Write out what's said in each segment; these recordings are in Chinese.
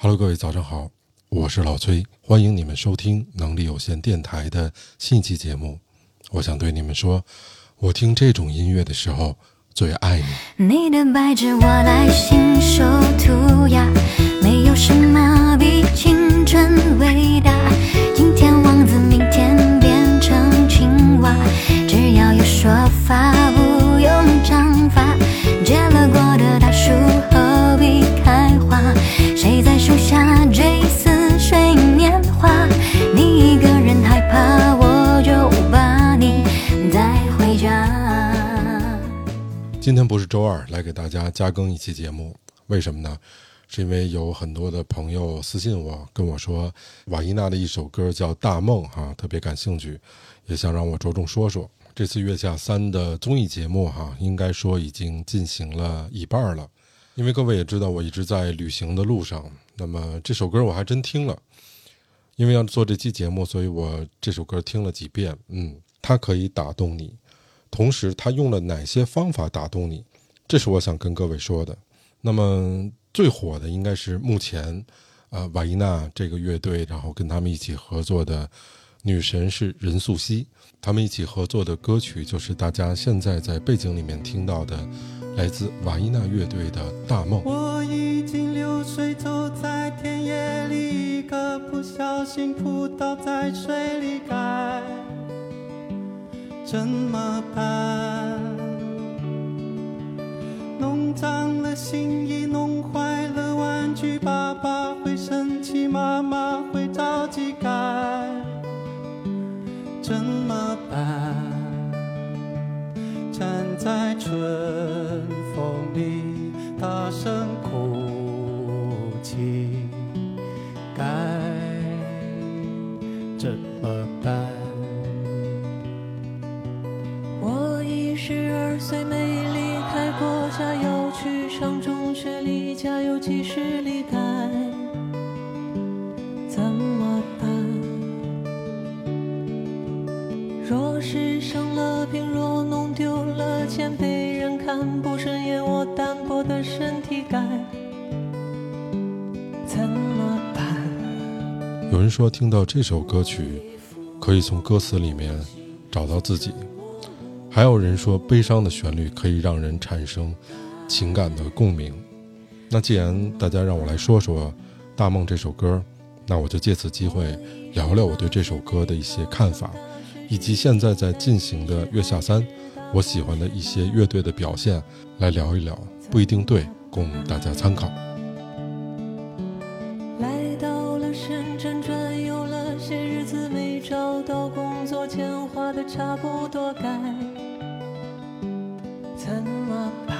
Hello，各位早上好，我是老崔，欢迎你们收听能力有限电台的新一期节目。我想对你们说，我听这种音乐的时候最爱你。你的白纸我来信手涂鸦，没有什么比青春伟大。今天王子，明天变成青蛙，只要有说法，不用章法。结了果的大树何必？谁在树下追似水年华？你一个人害怕，我就把你带回家。今天不是周二，来给大家加更一期节目，为什么呢？是因为有很多的朋友私信我，跟我说瓦伊娜的一首歌叫《大梦》哈，特别感兴趣，也想让我着重说说。这次月下三的综艺节目哈，应该说已经进行了一半了。因为各位也知道，我一直在旅行的路上。那么这首歌我还真听了，因为要做这期节目，所以我这首歌听了几遍。嗯，它可以打动你，同时它用了哪些方法打动你？这是我想跟各位说的。那么最火的应该是目前，呃，瓦伊娜这个乐队，然后跟他们一起合作的女神是任素汐，他们一起合作的歌曲就是大家现在在背景里面听到的。来自瓦伊娜乐队的大梦。我已经流水走在田野里，一个不小心扑倒在水里，该怎么办？弄脏了新衣，弄坏了玩具，爸爸会生气，妈妈会着急，该怎么办？站在春。怎么办？我已十二岁，没离开过家，要去上中学，离家有几十里，有人说，听到这首歌曲，可以从歌词里面找到自己；还有人说，悲伤的旋律可以让人产生情感的共鸣。那既然大家让我来说说《大梦》这首歌，那我就借此机会聊聊我对这首歌的一些看法，以及现在在进行的《月下三》。我喜欢的一些乐队的表现，来聊一聊，不一定对，供大家参考。找到工作，钱花的差不多，该怎么办？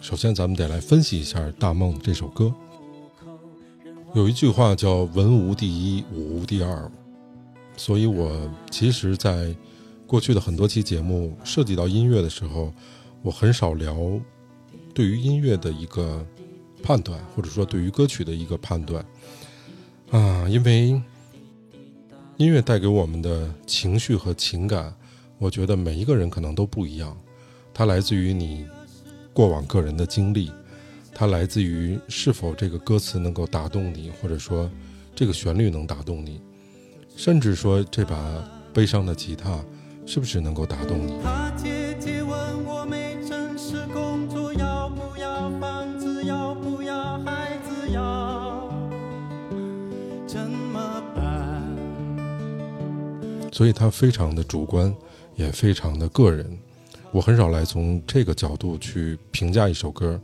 首先，咱们得来分析一下《大梦》这首歌。有一句话叫“文无第一，武无第二”，所以我其实，在过去的很多期节目涉及到音乐的时候，我很少聊对于音乐的一个判断，或者说对于歌曲的一个判断啊，因为音乐带给我们的情绪和情感，我觉得每一个人可能都不一样。它来自于你过往个人的经历，它来自于是否这个歌词能够打动你，或者说这个旋律能打动你，甚至说这把悲伤的吉他。是不是能够打动你？他所以，他非常的主观，也非常的个人。我很少来从这个角度去评价一首歌。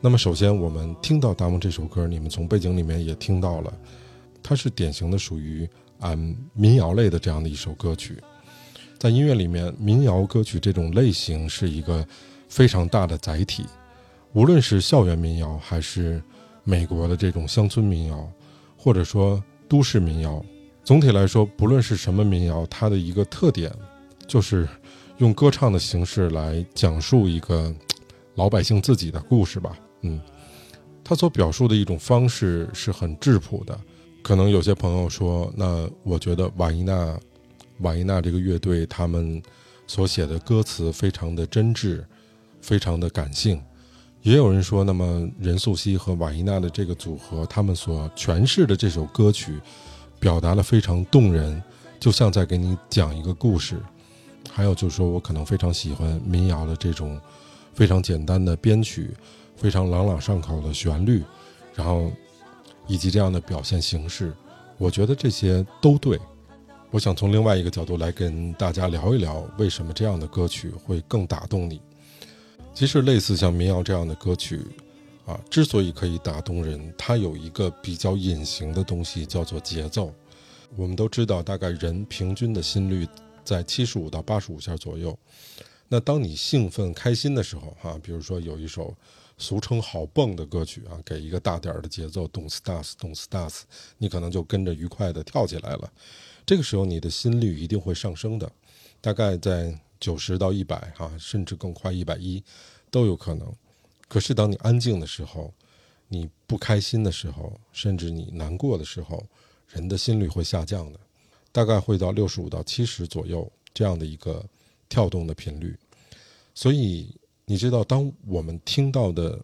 那么，首先我们听到《大梦》这首歌，你们从背景里面也听到了，它是典型的属于按民谣类的这样的一首歌曲。在音乐里面，民谣歌曲这种类型是一个非常大的载体，无论是校园民谣，还是美国的这种乡村民谣，或者说都市民谣，总体来说，不论是什么民谣，它的一个特点就是用歌唱的形式来讲述一个老百姓自己的故事吧。嗯，他所表述的一种方式是很质朴的。可能有些朋友说，那我觉得瓦伊娜。瓦伊娜这个乐队，他们所写的歌词非常的真挚，非常的感性，也有人说，那么任素汐和瓦依娜的这个组合，他们所诠释的这首歌曲，表达的非常动人，就像在给你讲一个故事。还有就是说我可能非常喜欢民谣的这种非常简单的编曲，非常朗朗上口的旋律，然后以及这样的表现形式，我觉得这些都对。我想从另外一个角度来跟大家聊一聊，为什么这样的歌曲会更打动你。其实，类似像民谣这样的歌曲，啊，之所以可以打动人，它有一个比较隐形的东西，叫做节奏。我们都知道，大概人平均的心率在七十五到八十五下左右。那当你兴奋、开心的时候，哈，比如说有一首俗称“好蹦”的歌曲啊，给一个大点儿的节奏，Don't start，Don't start，你可能就跟着愉快的跳起来了。这个时候，你的心率一定会上升的，大概在。九十到一百哈，甚至更快一百一，都有可能。可是当你安静的时候，你不开心的时候，甚至你难过的时候，人的心率会下降的，大概会到六十五到七十左右这样的一个跳动的频率。所以你知道，当我们听到的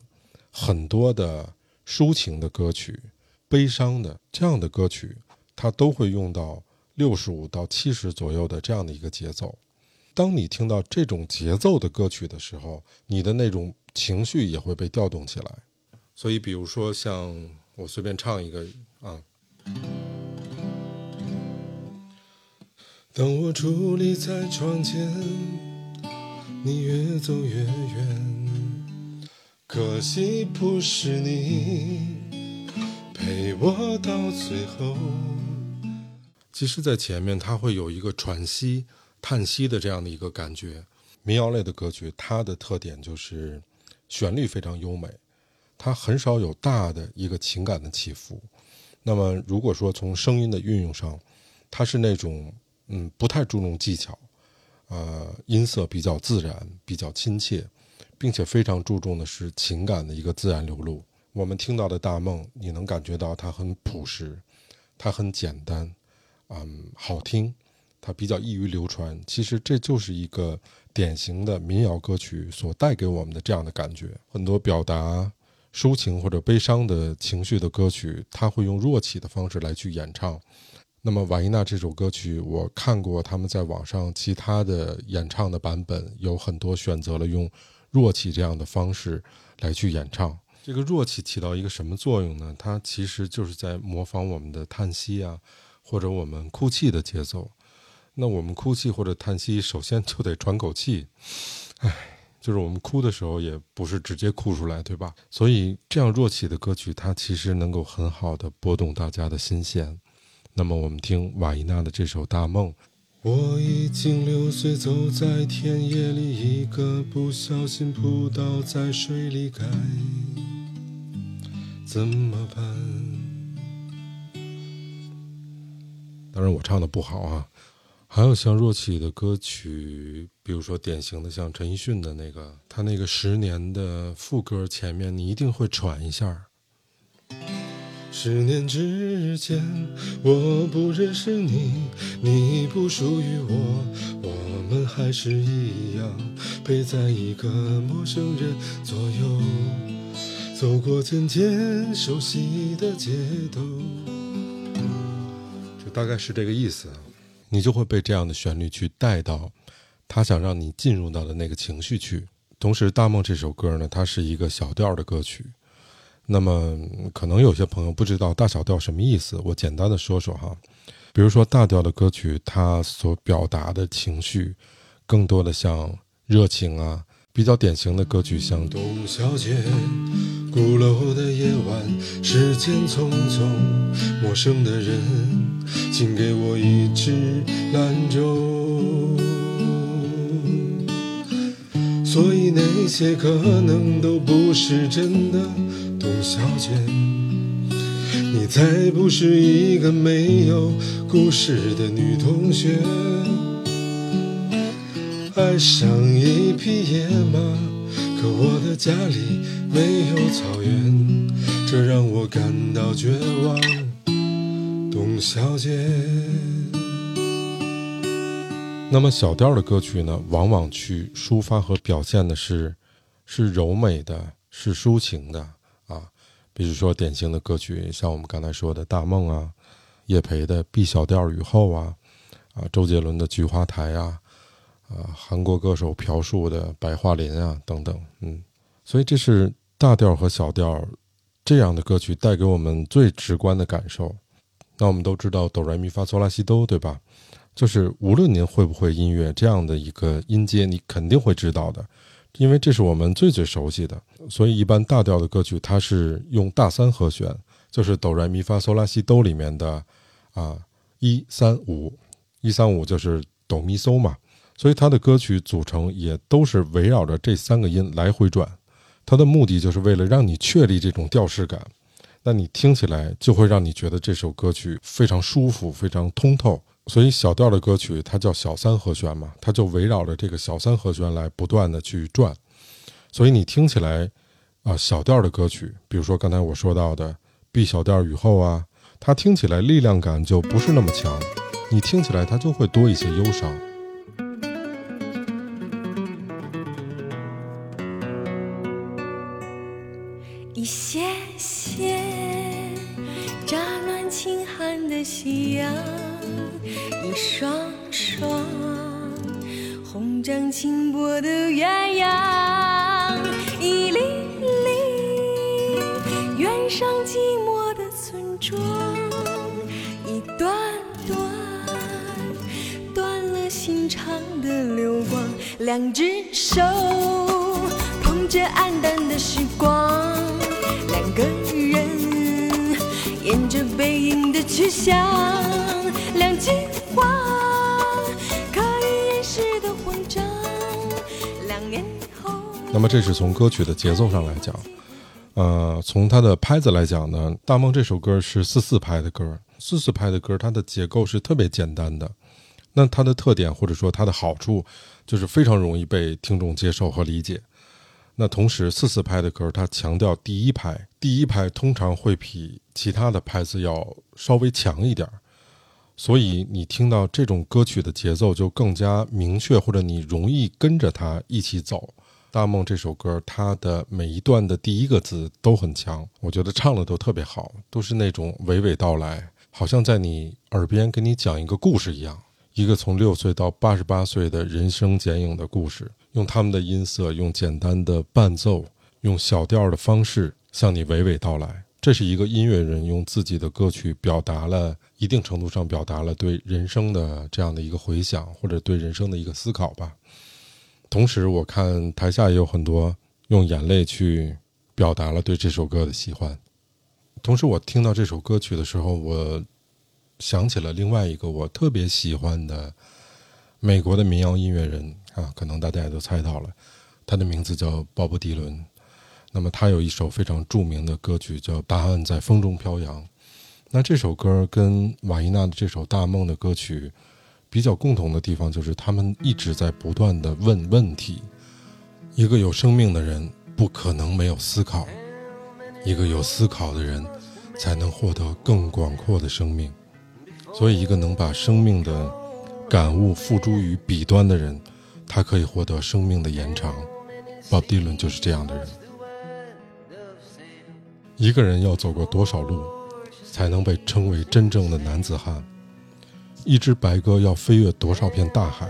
很多的抒情的歌曲、悲伤的这样的歌曲，它都会用到六十五到七十左右的这样的一个节奏。当你听到这种节奏的歌曲的时候，你的那种情绪也会被调动起来。所以，比如说，像我随便唱一个啊。当我伫立在窗前，你越走越远，可惜不是你陪我到最后。其实，在前面它会有一个喘息。叹息的这样的一个感觉，民谣类的歌曲，它的特点就是旋律非常优美，它很少有大的一个情感的起伏。那么，如果说从声音的运用上，它是那种嗯不太注重技巧，呃，音色比较自然、比较亲切，并且非常注重的是情感的一个自然流露。我们听到的大梦，你能感觉到它很朴实，它很简单，嗯，好听。它比较易于流传，其实这就是一个典型的民谣歌曲所带给我们的这样的感觉。很多表达抒情或者悲伤的情绪的歌曲，它会用弱起的方式来去演唱。那么瓦依娜这首歌曲，我看过他们在网上其他的演唱的版本，有很多选择了用弱起这样的方式来去演唱。这个弱起起到一个什么作用呢？它其实就是在模仿我们的叹息啊，或者我们哭泣的节奏。那我们哭泣或者叹息，首先就得喘口气，唉，就是我们哭的时候也不是直接哭出来，对吧？所以这样弱起的歌曲，它其实能够很好的拨动大家的心弦。那么我们听瓦依娜的这首《大梦》。我已经六岁，走在田野里，一个不小心扑倒在水里，该怎么办？当然我唱的不好啊。还有像若起的歌曲，比如说典型的像陈奕迅的那个，他那个十年的副歌前面，你一定会喘一下。十年之前，我不认识你，你不属于我，我们还是一样陪在一个陌生人左右，走过渐渐熟悉的街头。就大概是这个意思。你就会被这样的旋律去带到他想让你进入到的那个情绪去。同时，《大梦》这首歌呢，它是一个小调的歌曲。那么，可能有些朋友不知道大小调什么意思，我简单的说说哈。比如说，大调的歌曲，它所表达的情绪，更多的像热情啊。比较典型的歌曲像《董小姐》，鼓楼的夜晚，时间匆匆，陌生的人，请给我一支兰州。所以那些可能都不是真的，董小姐，你才不是一个没有故事的女同学。爱上一匹野马，可我的家里没有草原，这让我感到绝望。董小姐。那么小调的歌曲呢，往往去抒发和表现的是，是柔美的，是抒情的啊，比如说典型的歌曲，像我们刚才说的《大梦》啊，叶培的《B 小调雨后》啊，啊，周杰伦的《菊花台》啊，啊，韩国歌手朴树的《白桦林》啊，等等，嗯，所以这是大调和小调这样的歌曲带给我们最直观的感受。那我们都知道哆来咪发嗦拉西哆，对吧？就是无论您会不会音乐，这样的一个音阶你肯定会知道的，因为这是我们最最熟悉的。所以一般大调的歌曲，它是用大三和弦，就是哆来咪发嗦拉西哆里面的啊一三五，一三五就是哆咪嗦嘛。所以它的歌曲组成也都是围绕着这三个音来回转，它的目的就是为了让你确立这种调式感，那你听起来就会让你觉得这首歌曲非常舒服，非常通透。所以小调的歌曲它叫小三和弦嘛，它就围绕着这个小三和弦来不断的去转。所以你听起来啊，小调的歌曲，比如说刚才我说到的 B 小调雨后啊，它听起来力量感就不是那么强，你听起来它就会多一些忧伤。轻薄的鸳鸯，一粒粒远上寂寞的村庄，一段段断了心肠的流光，两只手捧着黯淡的时光，两个人沿着背影的去向，两句那么这是从歌曲的节奏上来讲，呃，从它的拍子来讲呢，《大梦》这首歌是四四拍的歌，四四拍的歌它的结构是特别简单的。那它的特点或者说它的好处，就是非常容易被听众接受和理解。那同时，四四拍的歌它强调第一拍，第一拍通常会比其他的拍子要稍微强一点，所以你听到这种歌曲的节奏就更加明确，或者你容易跟着它一起走。大梦这首歌，它的每一段的第一个字都很强，我觉得唱的都特别好，都是那种娓娓道来，好像在你耳边给你讲一个故事一样，一个从六岁到八十八岁的人生剪影的故事，用他们的音色，用简单的伴奏，用小调的方式向你娓娓道来。这是一个音乐人用自己的歌曲表达了一定程度上表达了对人生的这样的一个回想，或者对人生的一个思考吧。同时，我看台下也有很多用眼泪去表达了对这首歌的喜欢。同时，我听到这首歌曲的时候，我想起了另外一个我特别喜欢的美国的民谣音乐人啊，可能大家也都猜到了，他的名字叫鲍勃·迪伦。那么，他有一首非常著名的歌曲叫《答案在风中飘扬》。那这首歌跟瓦依娜的这首《大梦》的歌曲。比较共同的地方就是，他们一直在不断的问问题。一个有生命的人不可能没有思考，一个有思考的人才能获得更广阔的生命。所以，一个能把生命的感悟付诸于笔端的人，他可以获得生命的延长。鲍迪伦就是这样的人。一个人要走过多少路，才能被称为真正的男子汉？一只白鸽要飞越多少片大海，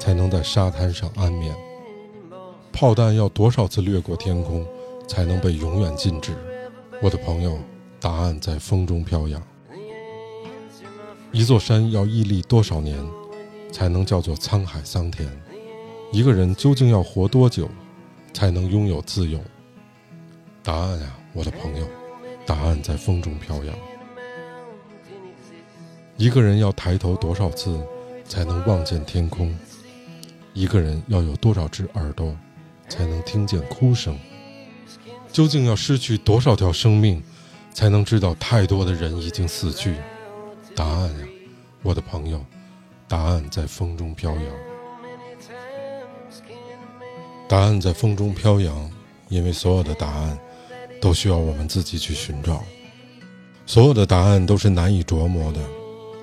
才能在沙滩上安眠？炮弹要多少次掠过天空，才能被永远禁止？我的朋友，答案在风中飘扬。一座山要屹立多少年，才能叫做沧海桑田？一个人究竟要活多久，才能拥有自由？答案呀，我的朋友，答案在风中飘扬。一个人要抬头多少次，才能望见天空？一个人要有多少只耳朵，才能听见哭声？究竟要失去多少条生命，才能知道太多的人已经死去？答案呀，我的朋友，答案在风中飘扬。答案在风中飘扬，因为所有的答案都需要我们自己去寻找，所有的答案都是难以琢磨的。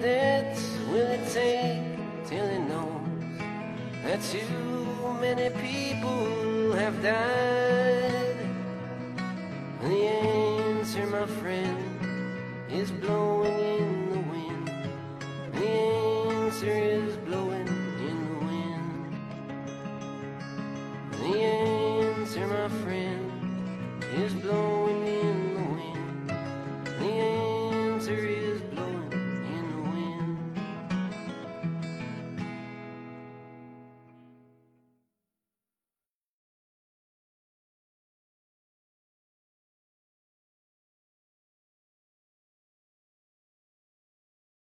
deaths will it take till he knows that too many people have died? The answer, my friend, is blown